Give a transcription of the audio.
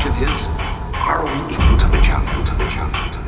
question is, are we equal to the challenge? To the challenge? To the